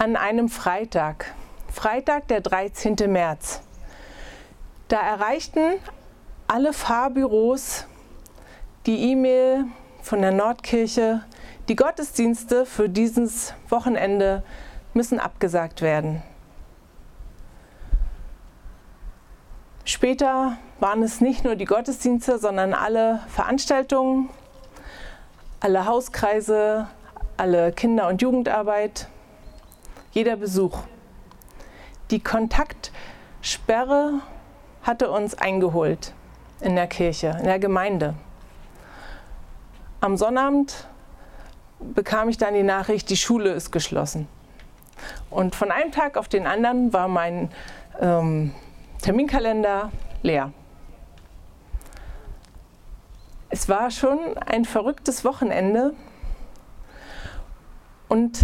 an einem Freitag, Freitag, der 13. März. Da erreichten alle Fahrbüros die E-Mail von der Nordkirche, die Gottesdienste für dieses Wochenende müssen abgesagt werden. Später waren es nicht nur die Gottesdienste, sondern alle Veranstaltungen, alle Hauskreise, alle Kinder- und Jugendarbeit, jeder Besuch. Die Kontaktsperre hatte uns eingeholt in der Kirche, in der Gemeinde. Am Sonnabend bekam ich dann die Nachricht, die Schule ist geschlossen. Und von einem Tag auf den anderen war mein ähm, Terminkalender leer. Es war schon ein verrücktes Wochenende. Und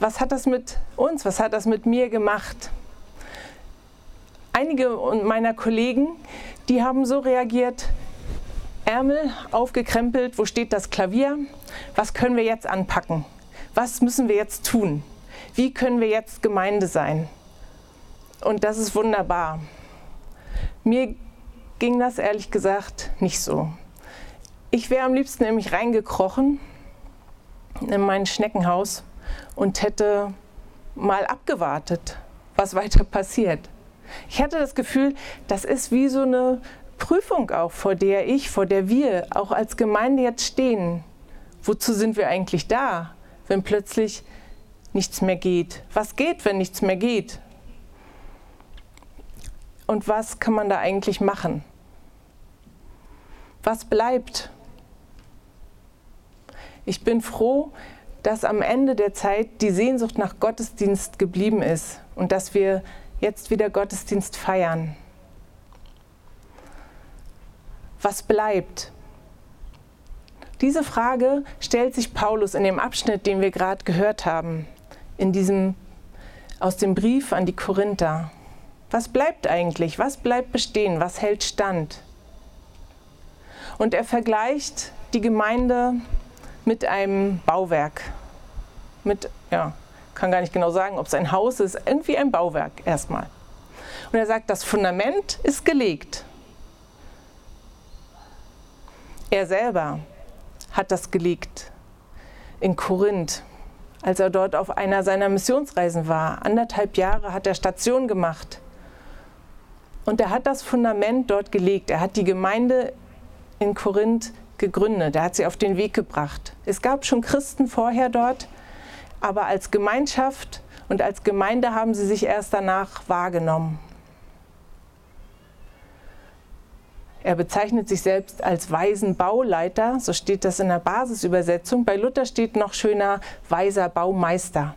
was hat das mit uns, was hat das mit mir gemacht? Einige meiner Kollegen, die haben so reagiert, Ärmel aufgekrempelt, wo steht das Klavier? Was können wir jetzt anpacken? Was müssen wir jetzt tun? Wie können wir jetzt Gemeinde sein? Und das ist wunderbar. Mir ging das ehrlich gesagt nicht so. Ich wäre am liebsten nämlich reingekrochen in mein Schneckenhaus und hätte mal abgewartet, was weiter passiert. Ich hatte das Gefühl, das ist wie so eine Prüfung auch, vor der ich, vor der wir auch als Gemeinde jetzt stehen. Wozu sind wir eigentlich da, wenn plötzlich nichts mehr geht? Was geht, wenn nichts mehr geht? Und was kann man da eigentlich machen? Was bleibt? Ich bin froh, dass am Ende der Zeit die Sehnsucht nach Gottesdienst geblieben ist und dass wir jetzt wieder Gottesdienst feiern. Was bleibt? Diese Frage stellt sich Paulus in dem Abschnitt, den wir gerade gehört haben, in diesem aus dem Brief an die Korinther. Was bleibt eigentlich? Was bleibt bestehen? Was hält stand? Und er vergleicht die Gemeinde mit einem Bauwerk. Mit, ja, kann gar nicht genau sagen, ob es ein Haus ist, irgendwie ein Bauwerk erstmal. Und er sagt, das Fundament ist gelegt. Er selber hat das gelegt in Korinth, als er dort auf einer seiner Missionsreisen war. Anderthalb Jahre hat er Station gemacht. Und er hat das Fundament dort gelegt. Er hat die Gemeinde in Korinth gegründet. Er hat sie auf den Weg gebracht. Es gab schon Christen vorher dort, aber als Gemeinschaft und als Gemeinde haben sie sich erst danach wahrgenommen. Er bezeichnet sich selbst als weisen Bauleiter, so steht das in der Basisübersetzung. Bei Luther steht noch schöner weiser Baumeister.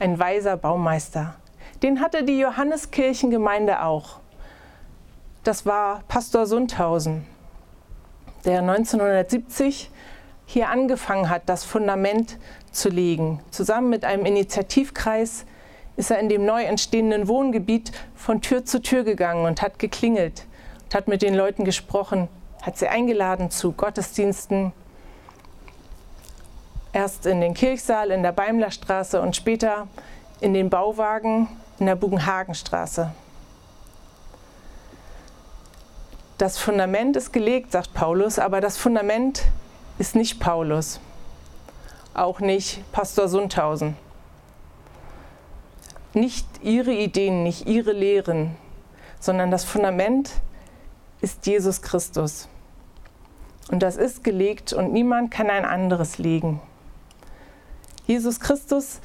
Ein weiser Baumeister. Den hatte die Johanneskirchengemeinde auch. Das war Pastor Sundhausen, der 1970 hier angefangen hat, das Fundament zu legen. Zusammen mit einem Initiativkreis ist er in dem neu entstehenden Wohngebiet von Tür zu Tür gegangen und hat geklingelt hat mit den Leuten gesprochen, hat sie eingeladen zu Gottesdiensten. Erst in den Kirchsaal in der Beimlerstraße und später in den Bauwagen in der Bugenhagenstraße. Das Fundament ist gelegt, sagt Paulus, aber das Fundament ist nicht Paulus, auch nicht Pastor Sundhausen. Nicht ihre Ideen, nicht ihre Lehren, sondern das Fundament ist Jesus Christus. Und das ist gelegt und niemand kann ein anderes legen. Jesus Christus,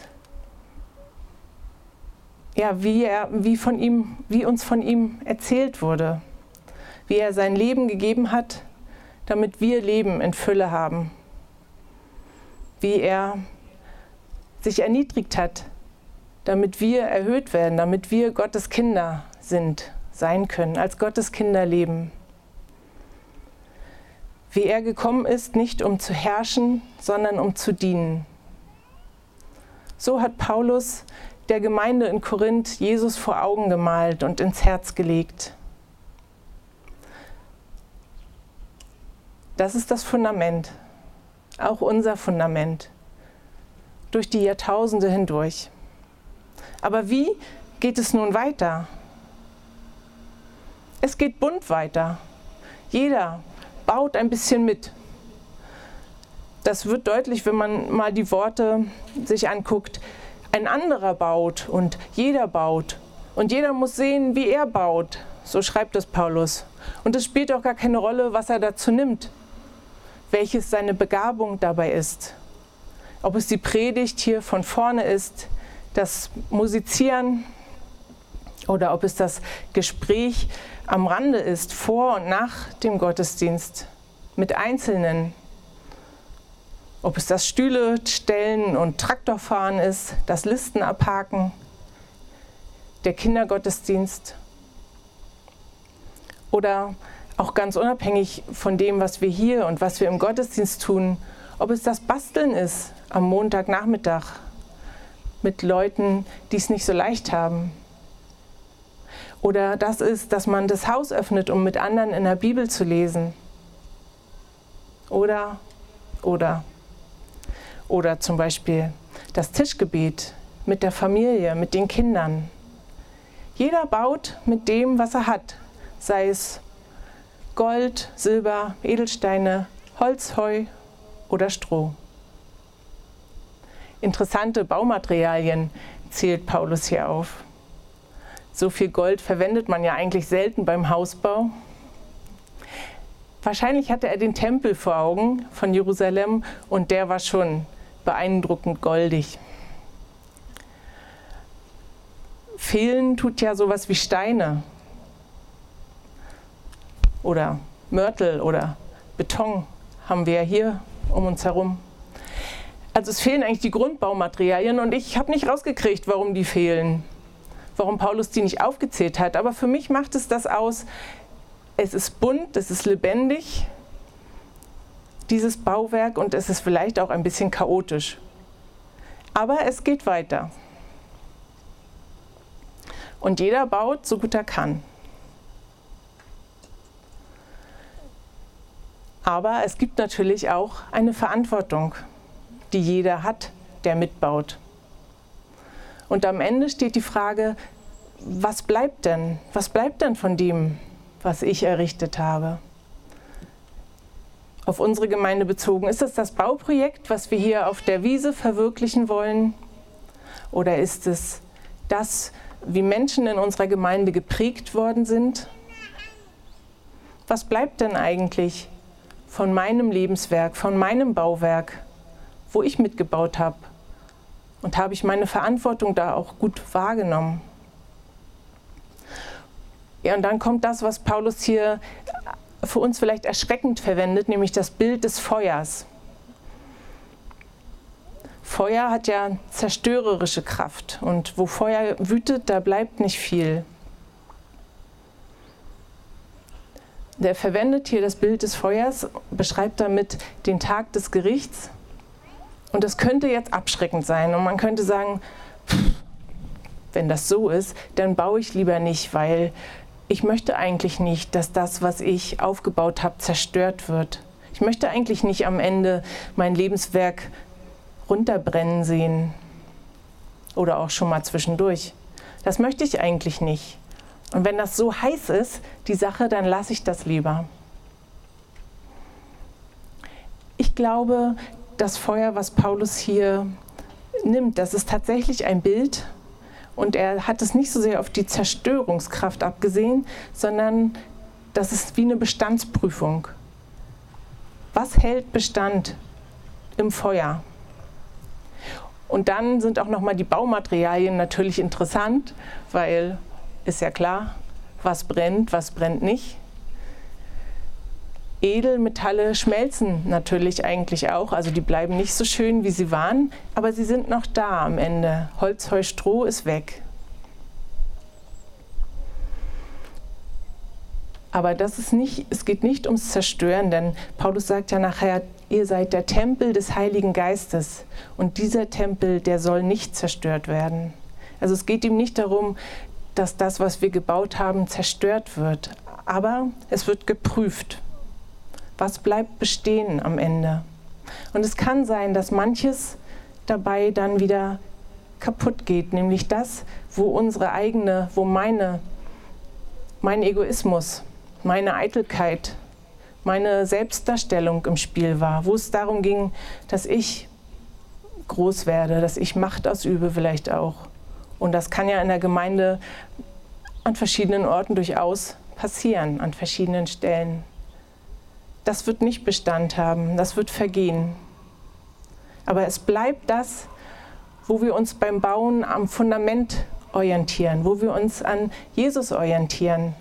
ja, wie, er, wie, von ihm, wie uns von ihm erzählt wurde, wie er sein Leben gegeben hat, damit wir Leben in Fülle haben, wie er sich erniedrigt hat, damit wir erhöht werden, damit wir Gottes Kinder sind sein können, als Gottes Kinder leben. Wie er gekommen ist, nicht um zu herrschen, sondern um zu dienen. So hat Paulus der Gemeinde in Korinth Jesus vor Augen gemalt und ins Herz gelegt. Das ist das Fundament, auch unser Fundament. durch die Jahrtausende hindurch. Aber wie geht es nun weiter? Es geht bunt weiter. Jeder baut ein bisschen mit. Das wird deutlich, wenn man mal die Worte sich anguckt. Ein anderer baut und jeder baut. Und jeder muss sehen, wie er baut. So schreibt es Paulus. Und es spielt auch gar keine Rolle, was er dazu nimmt, welches seine Begabung dabei ist. Ob es die Predigt hier von vorne ist, das Musizieren oder ob es das Gespräch am Rande ist, vor und nach dem Gottesdienst mit Einzelnen. Ob es das Stühle stellen und Traktorfahren ist, das Listen abhaken, der Kindergottesdienst oder auch ganz unabhängig von dem, was wir hier und was wir im Gottesdienst tun, ob es das Basteln ist am Montagnachmittag mit Leuten, die es nicht so leicht haben. Oder das ist, dass man das Haus öffnet, um mit anderen in der Bibel zu lesen. Oder, oder. Oder zum Beispiel das Tischgebet mit der Familie, mit den Kindern. Jeder baut mit dem, was er hat, sei es Gold, Silber, Edelsteine, Holz, Heu oder Stroh. Interessante Baumaterialien zählt Paulus hier auf. So viel Gold verwendet man ja eigentlich selten beim Hausbau. Wahrscheinlich hatte er den Tempel vor Augen von Jerusalem und der war schon beeindruckend goldig. Fehlen tut ja sowas wie Steine oder Mörtel oder Beton haben wir hier um uns herum. Also es fehlen eigentlich die Grundbaumaterialien und ich habe nicht rausgekriegt, warum die fehlen, warum Paulus die nicht aufgezählt hat. Aber für mich macht es das aus, es ist bunt, es ist lebendig, dieses Bauwerk, und es ist vielleicht auch ein bisschen chaotisch. Aber es geht weiter. Und jeder baut so gut er kann. Aber es gibt natürlich auch eine Verantwortung, die jeder hat, der mitbaut. Und am Ende steht die Frage, was bleibt denn? Was bleibt denn von dem, was ich errichtet habe? Auf unsere Gemeinde bezogen, ist es das Bauprojekt, was wir hier auf der Wiese verwirklichen wollen? Oder ist es das, wie Menschen in unserer Gemeinde geprägt worden sind? Was bleibt denn eigentlich von meinem Lebenswerk, von meinem Bauwerk, wo ich mitgebaut habe. Und habe ich meine Verantwortung da auch gut wahrgenommen. Ja, und dann kommt das, was Paulus hier für uns vielleicht erschreckend verwendet, nämlich das Bild des Feuers. Feuer hat ja zerstörerische Kraft und wo Feuer wütet, da bleibt nicht viel. Der verwendet hier das Bild des Feuers, beschreibt damit den Tag des Gerichts. Und das könnte jetzt abschreckend sein. Und man könnte sagen, wenn das so ist, dann baue ich lieber nicht, weil ich möchte eigentlich nicht, dass das, was ich aufgebaut habe, zerstört wird. Ich möchte eigentlich nicht am Ende mein Lebenswerk runterbrennen sehen. Oder auch schon mal zwischendurch. Das möchte ich eigentlich nicht. Und wenn das so heiß ist, die Sache, dann lasse ich das lieber. Ich glaube, das Feuer, was Paulus hier nimmt, das ist tatsächlich ein Bild. Und er hat es nicht so sehr auf die Zerstörungskraft abgesehen, sondern das ist wie eine Bestandsprüfung. Was hält Bestand im Feuer? Und dann sind auch noch mal die Baumaterialien natürlich interessant, weil ist ja klar, was brennt, was brennt nicht. Edelmetalle schmelzen natürlich eigentlich auch, also die bleiben nicht so schön, wie sie waren, aber sie sind noch da am Ende. Holz, Heu, Stroh ist weg. Aber das ist nicht, es geht nicht ums Zerstören, denn Paulus sagt ja nachher, ihr seid der Tempel des Heiligen Geistes und dieser Tempel, der soll nicht zerstört werden. Also es geht ihm nicht darum, dass das, was wir gebaut haben, zerstört wird. Aber es wird geprüft. Was bleibt bestehen am Ende? Und es kann sein, dass manches dabei dann wieder kaputt geht, nämlich das, wo unsere eigene, wo meine, mein Egoismus, meine Eitelkeit, meine Selbstdarstellung im Spiel war, wo es darum ging, dass ich groß werde, dass ich Macht ausübe vielleicht auch. Und das kann ja in der Gemeinde an verschiedenen Orten durchaus passieren, an verschiedenen Stellen. Das wird nicht Bestand haben, das wird vergehen. Aber es bleibt das, wo wir uns beim Bauen am Fundament orientieren, wo wir uns an Jesus orientieren,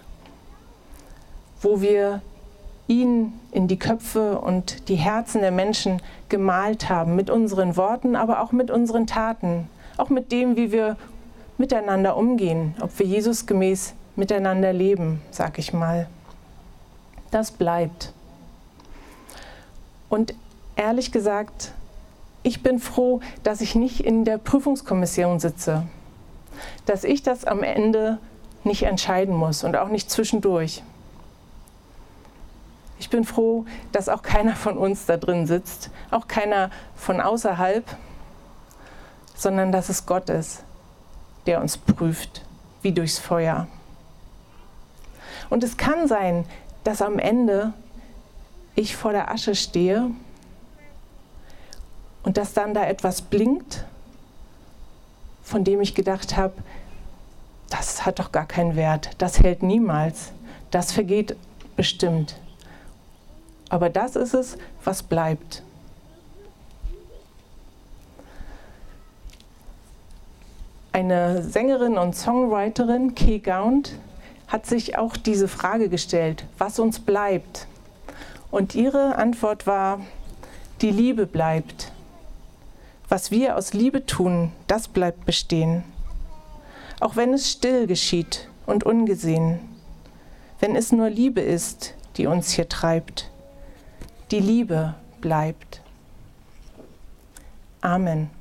wo wir ihn in die Köpfe und die Herzen der Menschen gemalt haben, mit unseren Worten, aber auch mit unseren Taten, auch mit dem, wie wir miteinander umgehen, ob wir Jesus gemäß miteinander leben, sag ich mal. Das bleibt. Und ehrlich gesagt, ich bin froh, dass ich nicht in der Prüfungskommission sitze, dass ich das am Ende nicht entscheiden muss und auch nicht zwischendurch. Ich bin froh, dass auch keiner von uns da drin sitzt, auch keiner von außerhalb, sondern dass es Gott ist, der uns prüft, wie durchs Feuer. Und es kann sein, dass am Ende ich vor der Asche stehe und dass dann da etwas blinkt, von dem ich gedacht habe, das hat doch gar keinen Wert, das hält niemals, das vergeht bestimmt. Aber das ist es, was bleibt. Eine Sängerin und Songwriterin, Kay Gaunt, hat sich auch diese Frage gestellt, was uns bleibt. Und ihre Antwort war, die Liebe bleibt. Was wir aus Liebe tun, das bleibt bestehen. Auch wenn es still geschieht und ungesehen. Wenn es nur Liebe ist, die uns hier treibt die Liebe bleibt. Amen.